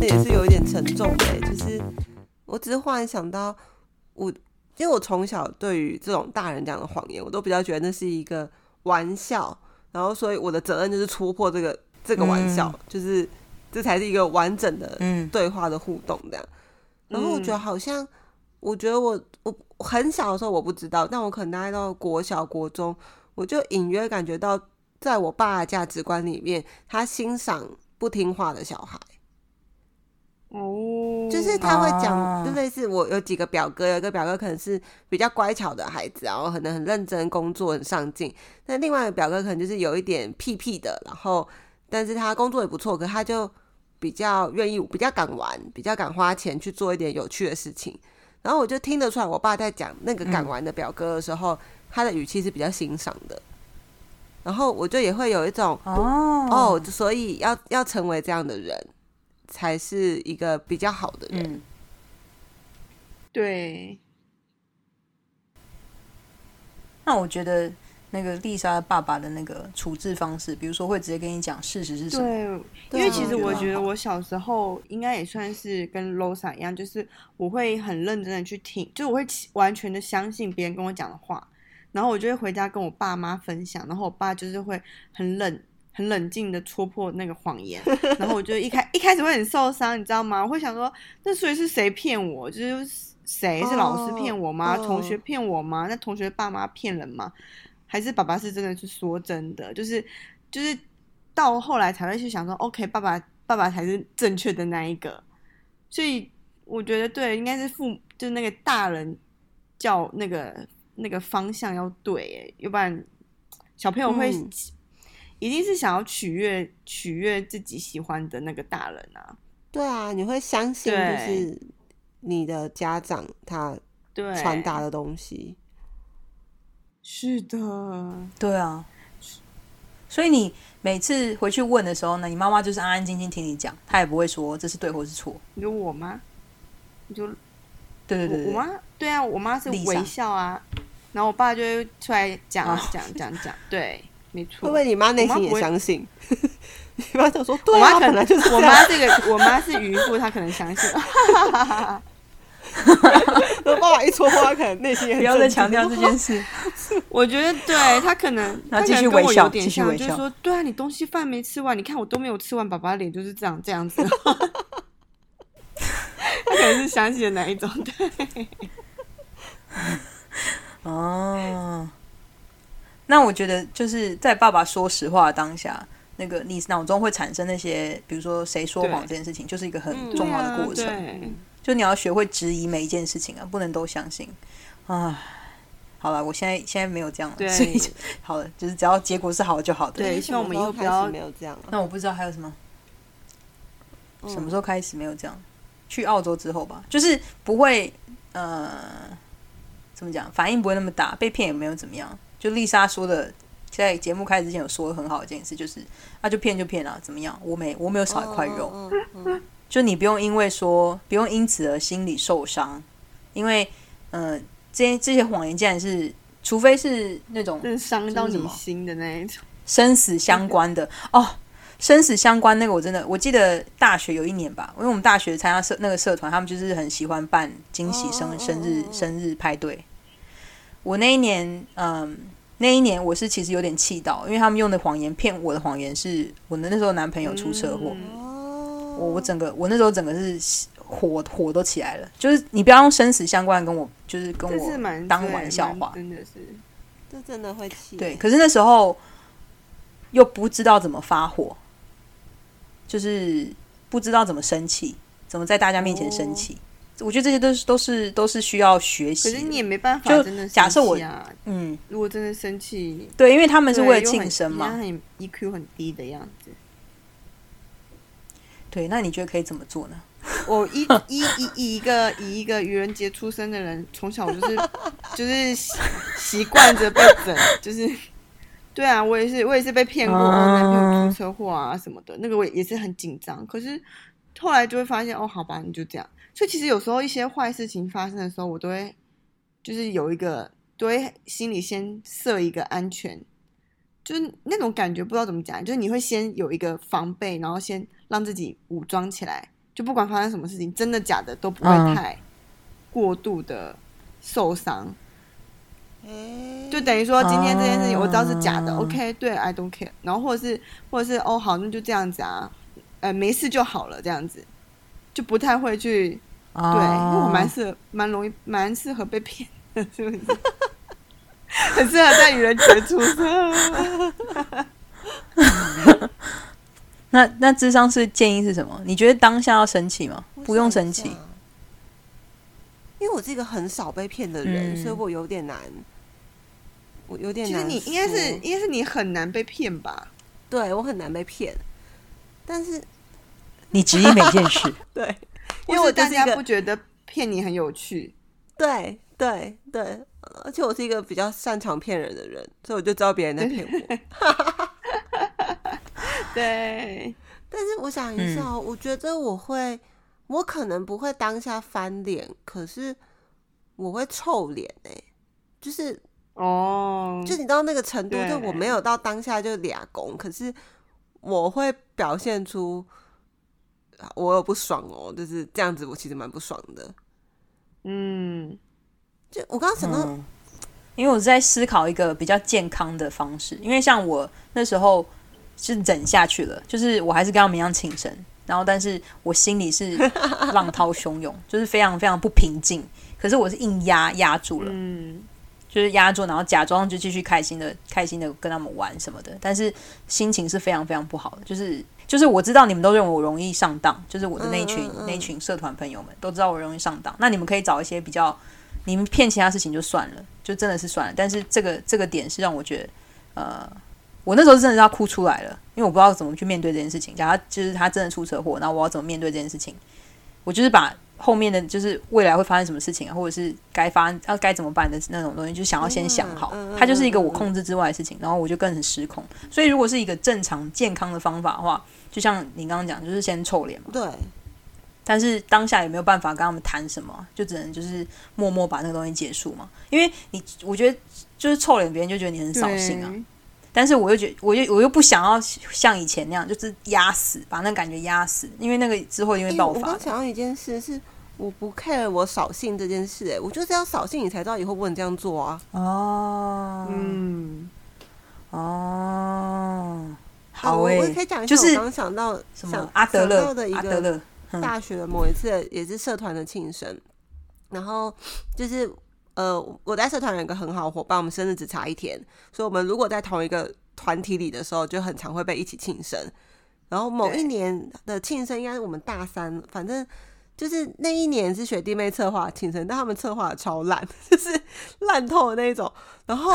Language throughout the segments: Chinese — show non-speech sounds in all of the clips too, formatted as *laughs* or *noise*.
这也是有一点沉重的欸，就是我只是忽然想到，我因为我从小对于这种大人讲的谎言，我都比较觉得那是一个玩笑，然后所以我的责任就是戳破这个这个玩笑，就是这才是一个完整的嗯。对话的互动这样。然后我觉得好像，我觉得我我我很小的时候我不知道，但我可能大概到国小国中，我就隐约感觉到，在我爸的价值观里面，他欣赏不听话的小孩。哦，就是他会讲，啊就类似我有几个表哥，有一个表哥可能是比较乖巧的孩子，然后可能很认真工作，很上进；但另外一个表哥可能就是有一点屁屁的，然后但是他工作也不错，可他就比较愿意，比较敢玩，比较敢花钱去做一点有趣的事情。然后我就听得出来，我爸在讲那个敢玩的表哥的时候，他的语气是比较欣赏的。然后我就也会有一种哦哦，所以要要成为这样的人，才是一个比较好的人。嗯，对，那我觉得那个丽莎的爸爸的那个处置方式，比如说会直接跟你讲事实是什么，对，因为其实我我觉得我小时候应该也算是跟 Losa 一样，就是我会很认真的去听，就是我会完全的相信别人跟我讲的话，然后我就会回家跟我爸妈分享，然后我爸就是会很冷。很冷静的戳破那个谎言，*laughs* 然后我就一开一开始会很受伤，你知道吗？我会想说，那所以是谁骗我？就是谁是老师骗我吗？哦同学骗我吗？那同学爸妈骗人吗？还是爸爸是真的是说真的？就是就是到后来才会去想说，OK，爸爸爸爸才是正确的那一个。所以我觉得对，应该是父就那个大人叫那个那个方向要对，哎，要不然小朋友会、嗯一定是想要取悦取悦自己喜欢的那个大人啊。对啊，你会相信就是你的家长他，传达的东西。是的，对啊。所以你每次回去问的时候呢，你妈妈就是安安静静听你讲，她也不会说这是对或是错。你就我妈？你就对对对对，我我妈对啊，我妈是微笑啊，然后我爸就会出来讲哦讲讲讲，对，没错。会不会你妈内心也相信？*laughs* 你妈就说对啊，我妈可能就是我妈这个，我妈是渔夫，她可能相信。*laughs* 我爸爸一戳破，他可能内心也很不要再强调这件事。*laughs* 我觉得对他可能，然后继续微笑有点像，继续微笑就是说，对啊，你东西饭没吃完，你看我都没有吃完，爸爸脸就是这样这样子。*laughs* 他可能是想起了哪一种？对，*laughs* 哦，那我觉得就是在爸爸说实话的当下，那个你脑中会产生那些，比如说谁说谎这件事情，就是一个很嗯重要的过程。对就你要学会质疑每一件事情啊，不能都相信。啊，好了，我现在现在没有这样了，对所以就好了，就是只要结果是好就好的。对希望我们以后不要开始没有这样啊。那我不知道还有什么，嗯什么时候开始没有这样？去澳洲之后吧，就是不会呃，怎么讲，反应不会那么大，被骗也没有怎么样。就丽莎说的，在节目开始之前有说的很好的一件事，就是啊，就骗就骗啊，怎么样？我没我没有少一块肉，嗯嗯嗯就你不用因为说不用因此而心理受伤，因为呃，这些这些谎言竟然是，除非是那种伤到你心的那一种。生死相关的哦，生死相关那个我真的，我记得大学有一年吧，因为我们大学参加社那个社团，他们就是很喜欢办惊喜生、生日生日派对。我那一年，嗯，那一年我是其实有点气到，因为他们用的谎言骗我的谎言是我的那时候男朋友出车祸，我我整个我那时候整个是火火都起来了，就是你不要用生死相关跟我，就是跟我当玩笑话，真的是。这真的会气。对，可是那时候又不知道怎么发火，就是不知道怎么生气，怎么在大家面前生气。我觉得这些都是都是都是需要学习。可是你也没办法就真的假设我啊，嗯，如果真的生气，对，因为他们是为了庆生嘛。EQ 很低的样子。对，那你觉得可以怎么做呢？*laughs* 我一一以以一个以一个愚人节出生的人，从小就是就是习习惯着被整，就是对啊，我也是我也是被骗过，啊男朋友出车祸啊什么的，那个我也是很紧张。可是后来就会发现，哦，好吧，你就这样。所以其实有时候一些坏事情发生的时候，我都会就是有一个都会心里先设一个安全，就是那种感觉不知道怎么讲，就是你会先有一个防备，然后先让自己武装起来，就不管发生什么事情，真的假的都不会嗯太过度的受伤。哎就等于说，今天这件事情我知道是假的、啊 o k 对，I don't care。然后或者是或者是哦，好，那就这样子啊，呃，没事就好了，这样子就不太会去对，因为我蛮适合，蛮容易，蛮适合被骗的，是不是？*laughs* 很适合在愚人节出生。*laughs* 那那智商是建议是什么？你觉得当下要生气吗？不用生气，因为我是一个很少被骗的人，嗯所以我有点难，我有点其实难。你应该是，应该是你很难被骗吧？对我很难被骗，但是 *laughs* 你质疑每件事。对，*laughs* 因为我就是一大家不个觉得骗你很有趣。对对对，而且我是一个比较擅长骗人的人，所以我就知道别人在骗我。*laughs* 对，但是我想一下哦，我觉得我会，我可能不会当下翻脸，可是我会臭脸哎、就是哦，就你到那个程度，就我没有到当下就俩拱，可是我会表现出啊我有不爽哦，就是这样子，我其实蛮不爽的。嗯，就我刚刚想到，嗯，因为我在思考一个比较健康的方式，因为像我那时候是忍下去了，就是我还是跟他们一样请神，然后但是我心里是 *laughs* 浪涛汹涌，就是非常非常不平静，可是我是硬压压住了，嗯，就是压住，然后假装就继续开心的开心的跟他们玩什么的，但是心情是非常非常不好的，就是就是我知道你们都认为我容易上当，就是我的那一群、嗯嗯嗯。那一群社团朋友们都知道我容易上当，那你们可以找一些比较，你们骗其他事情就算了，就真的是算了，但是这个这个点是让我觉得，呃，我那时候真的是要哭出来了，因为我不知道怎么去面对这件事情，假如就是他真的出车祸，然后我要怎么面对这件事情，我就是把。后面的就是未来会发生什么事情啊，或者是该发要该怎么办的那种东西，就想要先想好。它就是一个我控制之外的事情，然后我就更很失控。所以如果是一个正常健康的方法的话，就像你刚刚讲，就是先臭脸嘛。对，但是当下也没有办法跟他们谈什么，就只能就是默默把那个东西结束嘛。因为你，我觉得就是臭脸，别人就觉得你很扫兴啊。对但是我又觉我又我又不想要像以前那样，就是压死，把那感觉压死，因为那个之后因为我爆发的。刚想到一件事是。我不 care 我扫兴这件事、哎，我就是要扫兴，你才知道以后不能这样做啊。哦，嗯，哦，啊好诶、我我也可以讲一下，就是我刚想到什么阿德勒的一个阿德勒，嗯大学的某一次也是社团的庆生，然后就是呃，我在社团有一个很好的伙伴，我们生日只差一天，所以我们如果在同一个团体里的时候，就很常会被一起庆生。然后某一年的庆生应该是我们大三，反正就是那一年是学弟妹策划庆生，但他们策划的超烂，*laughs* 就是烂透的那一种。然后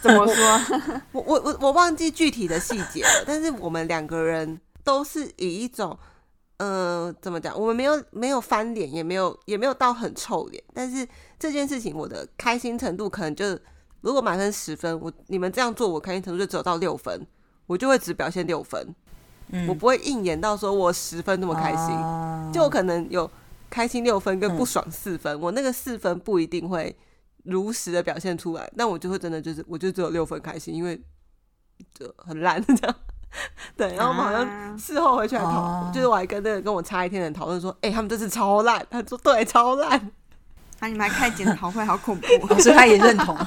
怎么说？我我我我忘记具体的细节了，但是我们两个人都是以一种，呃，怎么讲？我们没有没有翻脸，也没有也没有到很臭脸，但是这件事情我的开心程度可能就如果满分十分，我你们这样做，我开心程度就只有到六分，我就会只表现六分，嗯我不会硬演到说我十分那么开心，哦就可能有开心六分跟嗯不爽四分，我那个四分不一定会如实的表现出来，但我就会真的就是我就只有六分开心，因为就很烂 *laughs* 这样。对，然后我们好像啊事后回去还讨，哦就是我还跟那个跟我差一天的人讨论说，哎、他们这次超烂，他说对，超烂。啊，你们还开检讨会，好恐怖。*laughs* 哦所以他也认同。*laughs*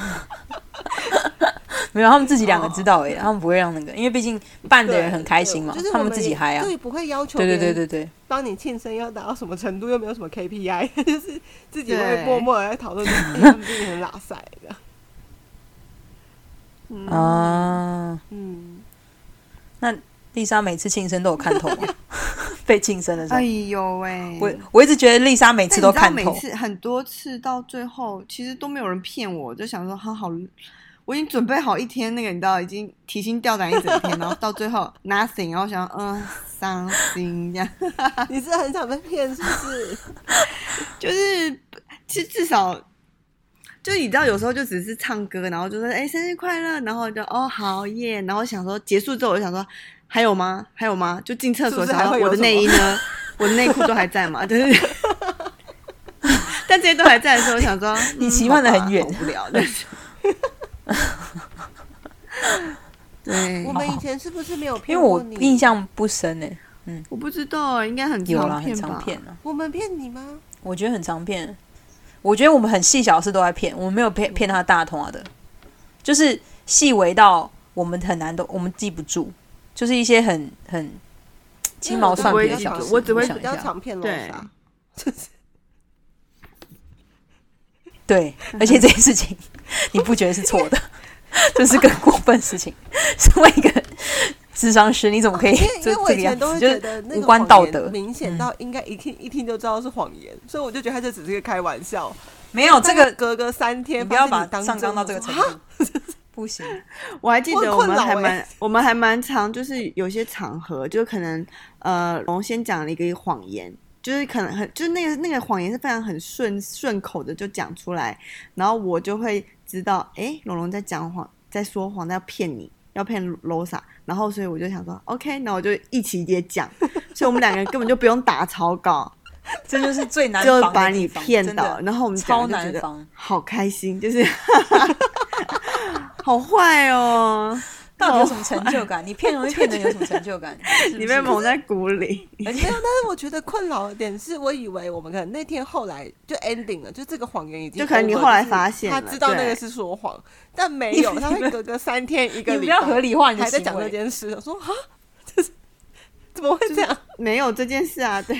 没有，他们自己两个知道哎、他们不会让那个，因为毕竟办的人很开心嘛就是，他们自己嗨啊。对，不会要求对对对对对，帮你庆生要达到什么程度，又没有什么 KPI，*laughs* 就是自己会默默的在讨论说，哎、他们自己很拉塞的。嗯啊，嗯，那丽莎每次庆生都有看头吗？被庆生的时候哎，呦喂！我我一直觉得丽莎每次都看透。每次很多次到最后，其实都没有人骗我，我就想说，他好，我已经准备好一天，那个你知道，已经提心吊胆一整天，然后到最后 *laughs* nothing，然后想嗯伤心这样，*laughs* 你是很想被骗，是不是？*laughs* 就是其实至少。就你知道，有时候就只是唱歌，然后就说“哎、生日快乐”，然后就哦好耶，然后想说结束之后，我就想说还有吗？还有吗？就进厕所是不是想说我的内衣呢？我的内裤都还在嘛？就是，但这些都还在的时候，我想说 *laughs* 你嗯期盼得好吧很远好无聊，但 *laughs* 是 *laughs* 对我，们以前是不是没有因为我骗过你？印象不深呢、我不知道，应该很有啦，很常骗吧？常骗啊，我们骗你吗？我觉得很常骗。我觉得我们很细小的事都在骗，我们没有骗骗他大同啊的，就是细微到我们很难都我们记不住，就是一些很很鸡毛蒜皮的小事。我只会想一下，比较常骗楼对莎，*laughs* 对，而且这件事情你不觉得是错的，*laughs* 这是更过分事情。*laughs* 身为一个智商师，你怎么可以因为这个样子？以前都会就是觉得那无关个谎言道德。明显到应该一听一听就知道是谎言，所以我就觉得他这只是个开玩笑。没有这个，隔个三天，不要把上纲到这个程度，不行。*laughs* 我还记得我们还蛮、*laughs* 我们还蛮常，就是有些场合，就可能呃，龙先讲了一个谎言，就是可能很就是那个那个谎言是非常很顺顺口的就讲出来，然后我就会知道，哎，龙龙在讲谎，在说谎，在骗你，要骗 Losa，然后所以我就想说，OK，那我就一起也讲，*laughs* 所以我们两个人根本就不用打草稿，这就是最难就把你骗到，然后我们超难防。好开心，就是好坏哦。*laughs* 到底有什么成就感？你骗容易骗人有什么成就感？*laughs* 你被蒙在鼓里，没有，但是我觉得困扰的点是，我以为我们可能那天后来就 ending 了，就这个谎言已经就可能你后来发现他知道那个是说谎，但没有，他会隔个三天一个礼拜，你不要合理化你还在讲这件事，我说啊，这是怎么会这样？没有这件事啊，对，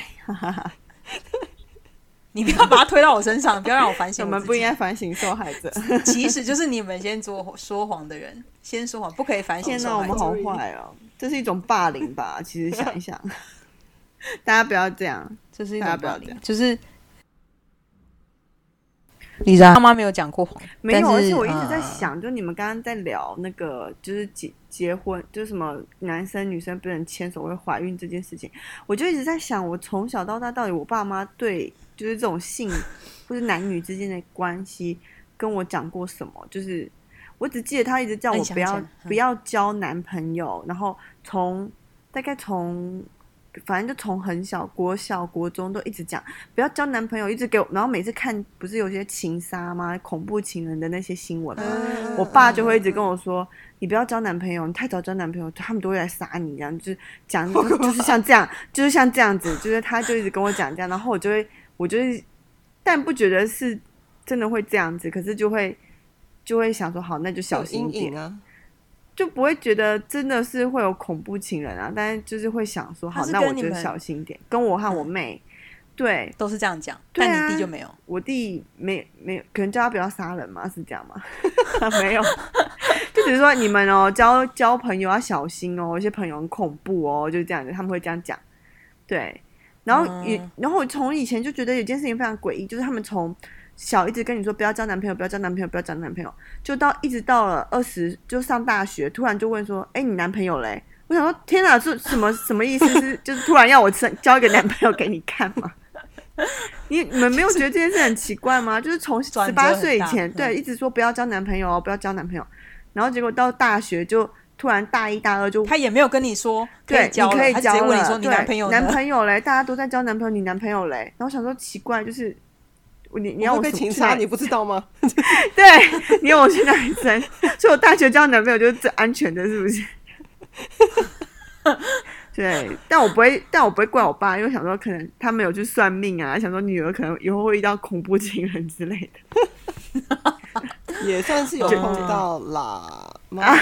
你不要把它推到我身上，不要让我反省。我们不应该反省受害者。*laughs* 其实就是你们先做说谎的人，先说谎，不可以反省天哪，受害者。我们好坏哦，这是一种霸凌吧？其实想一想，*laughs* 大家不要这样。这是一大家种霸凌不要这样，就是李莎妈妈没有讲过谎，没有，而且我一直在呃想，就你们刚刚在聊那个，就是结结婚，就是什么男生女生不能牵手会怀孕这件事情，我就一直在想，我从小到大到底我爸妈对就是这种性或者男女之间的关系跟我讲过什么？就是我只记得他一直叫我不要不要交男朋友，然后从大概从。反正就从很小国小国中都一直讲不要交男朋友，一直给我，然后每次看不是有些情杀吗？恐怖情人的那些新闻吗？嗯我爸就会一直跟我说：“你不要交男朋友，你太早交男朋友，他们都会来杀你。”这样就是讲，就是像这样，就是像这样子，就是他就一直跟我讲这样，然后我就会，我就是，但不觉得是真的会这样子，可是就会就会想说，好，那就小心一点，啊，就不会觉得真的是会有恐怖情人啊，但是就是会想说，好，那我就小心一点，跟我和我妹，对。都是这样讲，对你弟就没有。我弟没没有，可能叫他不要杀人嘛，是这样吗？*laughs* 没有，就只是说你们哦，交交朋友要小心哦，有些朋友很恐怖哦，就是这样子，他们会这样讲。对，然后也，嗯然后我从以前就觉得有件事情非常诡异，就是他们从小一直跟你说不要交男朋友，不要交男朋友，不要交男朋友，就到一直到了二十，就上大学，突然就问说，哎，你男朋友嘞？我想说，天哪，这什么什么意思？是就是突然要我交一个男朋友给你看吗？你你们没有觉得这件事很奇怪吗？就是从十八岁以前，嗯对，一直说不要交男朋友哦，不要交男朋友，然后结果到大学就突然大一大二就他也没有跟你说可对，以交了，你可以他直接交了。问你说你男朋友男朋友嘞，大家都在交男朋友，你男朋友嘞？然后我想说奇怪，就是你你要我我去去哪情杀，你不知道吗？*laughs* 对，你要我去哪里生？*laughs* 所以我大学交男朋友就是最安全的，是不是？*laughs* 对，但我不会，但我不会怪我爸，因为想说可能他没有去算命啊，想说女儿可能以后会遇到恐怖情人之类的。也算是有就碰到啦。妈 *laughs*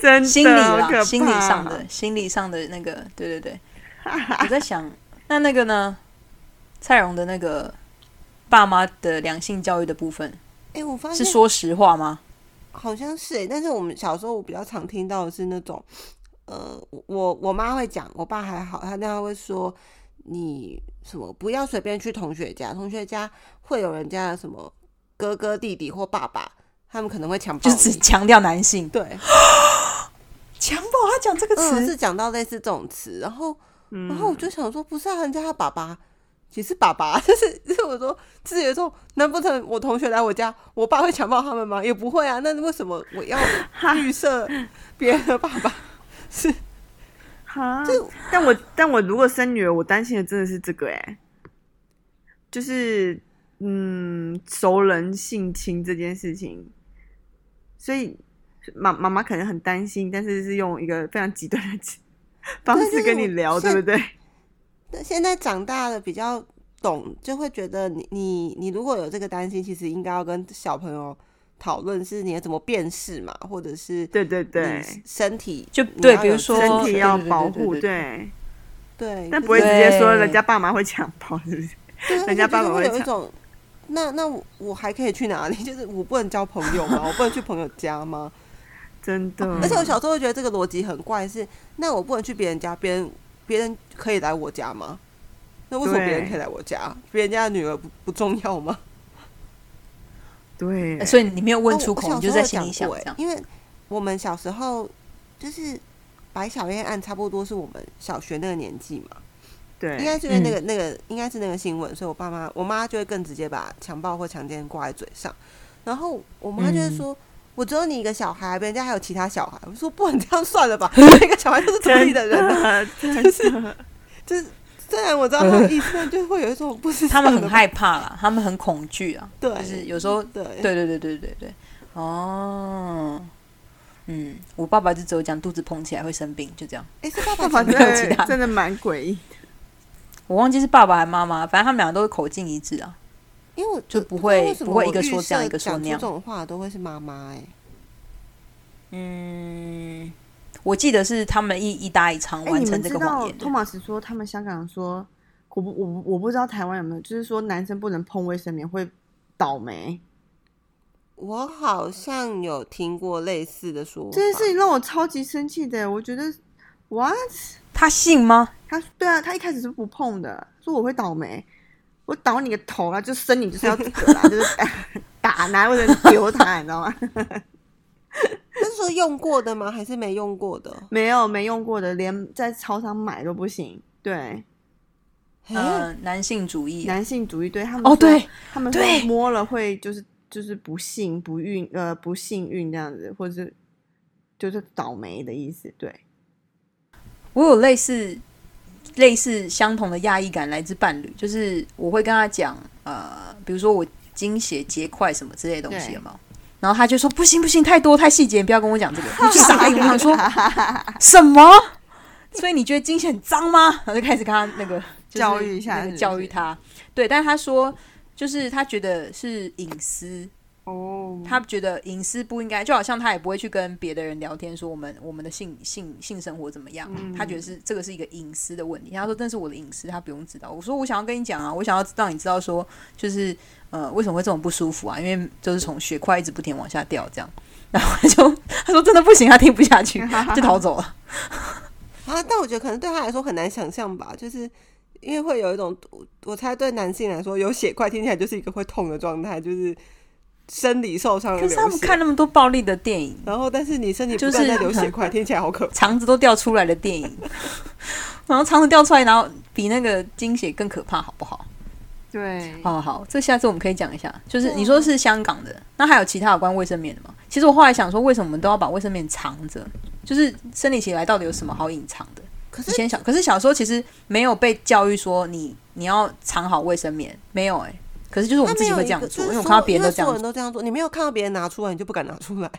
真的心理好可啦，心理怕上的，心理上的那个，对对对。我在想，*laughs* 那那个呢？蔡荣的那个爸妈的良性教育的部分，哎、我发现是说实话吗？好像是哎、但是我们小时候我比较常听到的是那种，呃，我我妈会讲，我爸还好，他那样会说你什么不要随便去同学家，同学家会有人家的什么哥哥弟弟或爸爸，他们可能会强暴就你，只强调男性，对，*gasps* 强暴他讲这个嗯，词，是讲到类似这种词，然后嗯。然后我就想说，不是啊，人家他爸爸也是爸爸，*laughs* 就是就是我说，自己的时候，难不成我同学来我家，我爸会强暴他们吗？也不会啊，那为什么我要预设别人的爸爸？*laughs* 是？哈？就，但我但我如果生女儿，我担心的真的是这个哎、就是嗯熟人性侵这件事情，所以妈妈妈可能很担心，但是是用一个非常极端的 *laughs* 方式跟你聊，对不对？那现在长大了比较懂，就会觉得你你你如果有这个担心，其实应该要跟小朋友讨论，是你要怎么辨识嘛，或者是对对对，身体就比如说身体要对对对保护，对。对对，对，但不会直接说人家爸妈会强暴，是不是？对人家爸爸会会抢有一种，那那我我还可以去哪里？*laughs* 就是我不能交朋友吗？我不能去朋友家吗？*laughs* 真的，而且我小时候会觉得这个逻辑很怪，是那我不能去别人家，别人别人可以来我家吗？那为什么别人可以来我家？别人家的女儿不不重要吗？*laughs* 对，呃所以你没有问哦出口，你就在心里讲过欸想。因为我们小时候就是白小燕案，差不多是我们小学那个年纪嘛。对，应该是因为那个、嗯那个应该是那个新闻，所以我爸妈我妈就会更直接把强暴或强奸挂在嘴上，然后我妈就会嗯说。我只有你一个小孩，别人家还有其他小孩。我说不能这样算了吧，*laughs* 每个小孩都是独立的人啊。真的，真的，就是虽然我知道他的意思，但就会有一种不是他们很害怕啦，他们很恐惧啊，对，就是有时候，对对对对对对对，哦，嗯，我爸爸就只有讲肚子膨起来会生病，就这样。哎，是爸爸 *laughs* 没有其他真的真的蛮诡异。我忘记是爸爸还是妈妈，反正他们两个都是口径一致啊。因为我就不会不会一个说这样一个说那样这种话都会是妈妈哎。嗯，我记得是他们一一搭一唱哎，完成这个谎言托。马斯说他们香港说，我不我我不知道台湾有没有，就是说男生不能碰卫生棉会倒霉。我好像有听过类似的说法，这件事情让我超级生气的，我觉得 what？他信吗？他对啊，他一开始是不碰的，说我会倒霉，我倒你个头啊！就生你就是要这个啦，*laughs* 就是打拿或者丢他，你知道吗？*laughs* 那是说用过的吗？还是没用过的？没有没用过的，连在超商买都不行。对，哎、呃，男性主义啊。男性主义对他们哦对，他们说对摸了会就是就是不幸不运呃不幸运这样子，或者是就是倒霉的意思。对，我有类似类似相同的压抑感来自伴侣，就是我会跟他讲，呃，比如说我经血结块什么之类的东西对有没有？然后他就说不行不行，太多太细节，你不要跟我讲这个。*laughs* 我就傻眼，我想说 *laughs* 什么？所以你觉得经血很脏吗？然后就开始跟他那个、就是教育一下那个教育他。对，但是他说就是他觉得是隐私，哦，他觉得隐私不应该，就好像他也不会去跟别的人聊天说我们我们的性性性生活怎么样，嗯他觉得是这个是一个隐私的问题。他说这是我的隐私，他不用知道。我说我想要跟你讲啊，我想要让你知道说，就是呃为什么会这种不舒服啊？因为就是从血块一直不停往下掉这样。*laughs* 然后他就他说真的不行，他听不下去，*laughs* 就逃走了。啊，但我觉得可能对他来说很难想象吧，就是因为会有一种，我我猜对男性来说，有血块听起来就是一个会痛的状态，就是生理受伤的可是他们。看那么多暴力的电影，然后，但是你身体就是不断在流血块，听起来好可怕。肠子都掉出来的电影，*laughs* 然后肠子掉出来，然后比那个经血更可怕，好不好？对，好好，这下次我们可以讲一下，就是你说是香港的，那还有其他有关卫生棉的吗？其实我后来想说，为什么我们都要把卫生棉藏着？就是生理期来到底有什么好隐藏的？可是以前小，可是小时候其实没有被教育说你你要藏好卫生棉，没有哎、可是就是我们自己会这样做，因为我看到别人都这样做。人都这样做，你没有看到别人拿出来，你就不敢拿出来。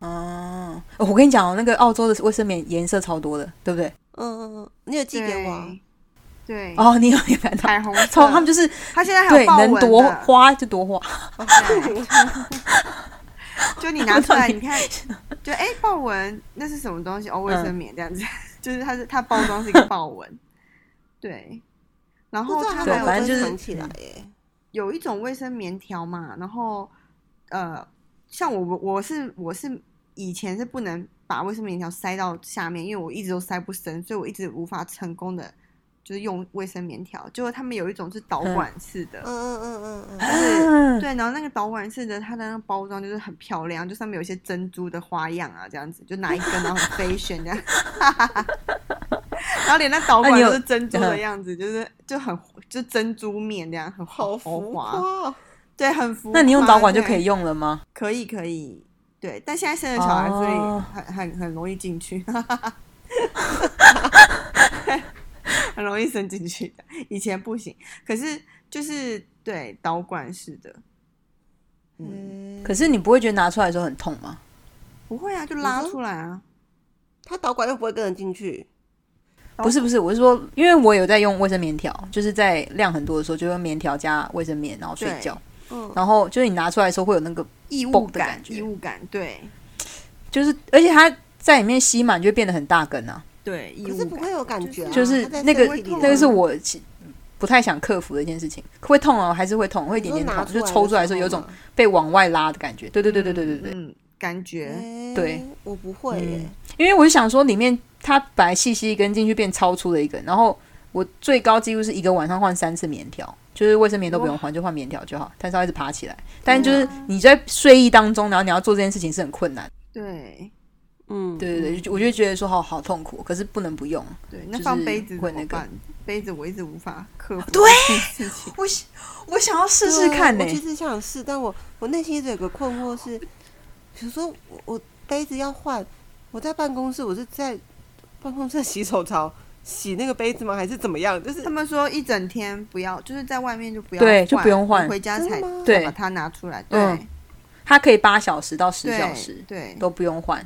嗯，我跟你讲哦，那个澳洲的卫生棉颜色超多的，对不对？嗯嗯嗯，你有寄给我啊？对，哦，你有你有看到？彩虹色，超他们就是他现在还对有豹纹能多的花就多花，对 *laughs* 就你拿出来，你看，*laughs* 就哎，豹纹那是什么东西？哦，卫生棉这样子，*laughs* 就是它是它包装是一个豹纹，对。然后它还有他们有反正就是藏起来耶。有一种卫生棉条嘛，然后呃，像我我是我是以前是不能把卫生棉条塞到下面，因为我一直都塞不深，所以我一直无法成功的就是用卫生棉条。结果他们有一种是导管式的，嗯嗯嗯嗯嗯，嗯，对，然后那个导管式的，它的那个包装就是很漂亮，就上面有一些珍珠的花样啊，这样子，就拿一根然后很 fashion 这样，*laughs* 然后连那导管都是珍珠的样子，就是就很就珍珠面这样，很豪好浮华。对，很浮夸。那你用导管就可以，用了吗？可以可以，对，但现在生了小孩，所以哦很很很容易进去，*laughs* 很容易伸进去的，以前不行。可是就是对，导管式的。嗯，可是你不会觉得拿出来的时候很痛吗？不会啊，就拉出来啊。它导管又不会跟人进去。不是不是，我是说，因为我有在用卫生棉条，就是在量很多的时候，就用棉条加卫生棉，然后睡觉。嗯，然后就是你拿出来的时候会有那个，异物的感，觉异物感，对就是而且它在里面吸满就会变得很大根啊，对，异物感。可是不会有感觉啊，就是那个那个是我其不太想克服的一件事情，会痛哦，还是会痛，会一点点痛，就抽出来的时候有种被往外拉的感觉。对对对对对对对，嗯，感觉对，我不会耶。因为我就想说，里面它本来细细一根进去变超粗的一根，然后我最高几乎是一个晚上换三次棉条，就是卫生棉都不用换，就换棉条就好。但是要一直爬起来，但就是你在睡意当中，然后你要做这件事情是很困难。对嗯，对对对，我就觉得说好好痛苦，可是不能不用。对。那放杯子会那个？杯子我一直无法克服。对 *laughs* 我我想要试试看呢、对我其实想试，但我我内心一直有个困惑是，比如说我我杯子要换，我在办公室，我是在办公室洗手槽洗那个杯子吗？还是怎么样？就是他们说一整天不要，就是在外面就不要对就不用换回家才对把它拿出来。嗯对，它可以八小时到十小时对都不用换。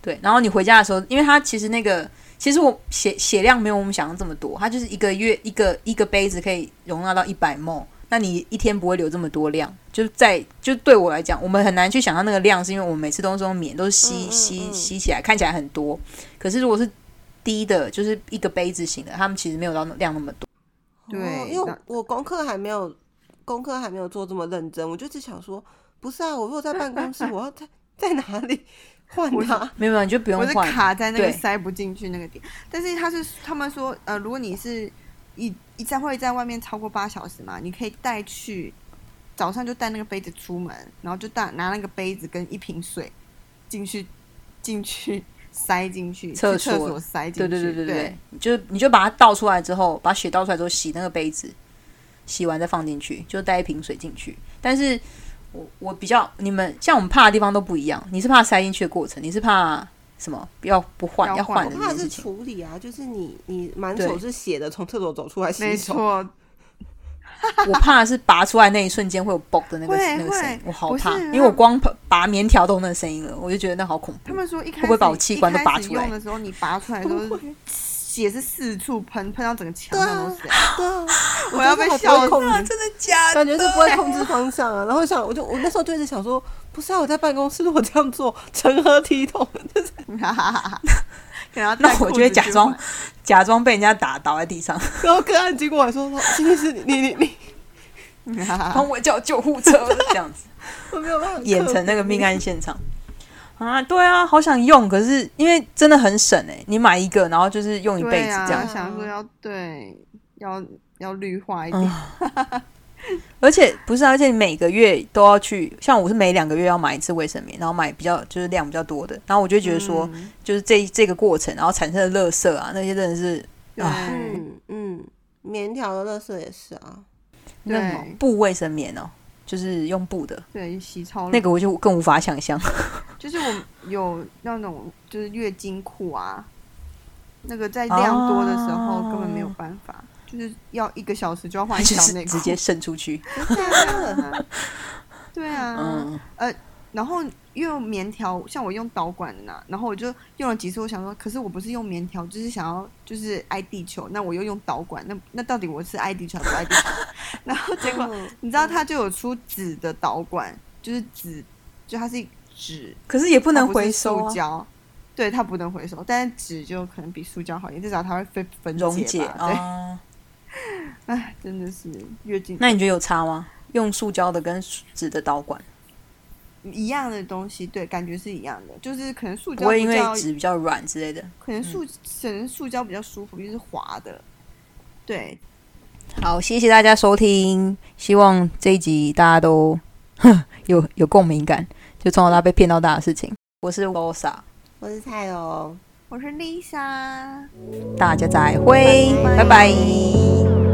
对，然后你回家的时候，因为它其实那个其实我血血量没有我们想象这么多，它就是一个月一个一个杯子可以容纳到一百 ml，那你一天不会流这么多量，就在就对我来讲，我们很难去想象那个量，是因为我们每次都是用棉，都是吸嗯嗯吸嗯吸起来，看起来很多，可是如果是低的，就是一个杯子型的，他们其实没有到量那么多。对哦因为我功课还没有功课还没有做这么认真，我就只想说，不是啊，我如果在办公室，我要在在哪里换它？没有没有，你就不用我是。卡在那个塞不进去那个点。但是他是他们说，呃，如果你是一一站会在外面超过八小时嘛，你可以带去早上就带那个杯子出门，然后就带拿那个杯子跟一瓶水进去进去塞进去厕所所塞进去。对对对对对对，你就你就把它倒出来之后，把血倒出来之后洗那个杯子，洗完再放进去，就带一瓶水进去。但是我我比较你们像我们怕的地方都不一样，你是怕塞进去的过程，你是怕什么？不要不换要换要换我怕的是的这件事情。处理啊，就是你你满手是血的，从厕所走出来洗没手，错，*laughs* 我怕的是拔出来那一瞬间会有嘣的那个那个声音，我好怕，因为我光拔拔棉条都有那个声音了，我就觉得那好恐怖他。们说一开始会不会把我器官都拔出来用的时候，你拔出来的时候血是四处喷，喷到整个墙上都是。*laughs* 对啊，我要被笑控制真的假的感觉是不会控制方向啊。然后想，我就我那时候就一直想说，不是啊，我在办公室如果这样做，成何体统？*laughs* 就是哈哈哈哈可能要那我就会假装假装被人家打倒在地上，然后个案经过来说，说今天是你你你你，*laughs* 帮我叫救护车这样子。*laughs* 我没有办法演成那个命案现场啊！对啊，好想用，可是因为真的很省哎、你买一个，然后就是用一辈子这样，想说要对要要绿化一点，嗯 *laughs* 而且不是啊，而且你每个月都要去，像我是每两个月要买一次卫生棉，然后买比较就是量比较多的，然后我就觉得说，嗯就是这这个过程，然后产生的垃圾啊，那些真的是对啊嗯嗯，棉条的垃圾也是啊，对。布卫生棉哦，就是用布的。对洗超那个，我就更无法想象。*laughs* 就是我有那种就是月经裤啊，那个在量多的时候根本没有办法，就是要一个小时就要换 *laughs* 一条内裤，直接渗出去，对啊，嗯，然后因为棉条，像我用导管的呢，然后我就用了几次，我想说，可是我不是用棉条，就是想要就是爱地球，那我又用导管，那那到底我是爱地球还是不爱地球？*laughs* 然后结果嗯你知道它就有出纸的导管，就是纸，就它是纸，可是也不不能回收啊，塑胶。对，它不能回收，但是纸就可能比塑胶好一点，至少它会分分溶解吧。对，啊。*laughs* 哎，真的是月经那你觉得有差吗？用塑胶的跟纸的导管，一样的东西，对，感觉是一样的，就是可能塑胶不会因为胶比较纸比较软之类的？可能塑可能塑胶比较舒服，就是滑的。对，好，谢谢大家收听，希望这一集大家都有有共鸣感，就从小到大被骗到大的事情。我是 Losa，我是菜哦。我是 Lisa。大家再会，拜拜拜拜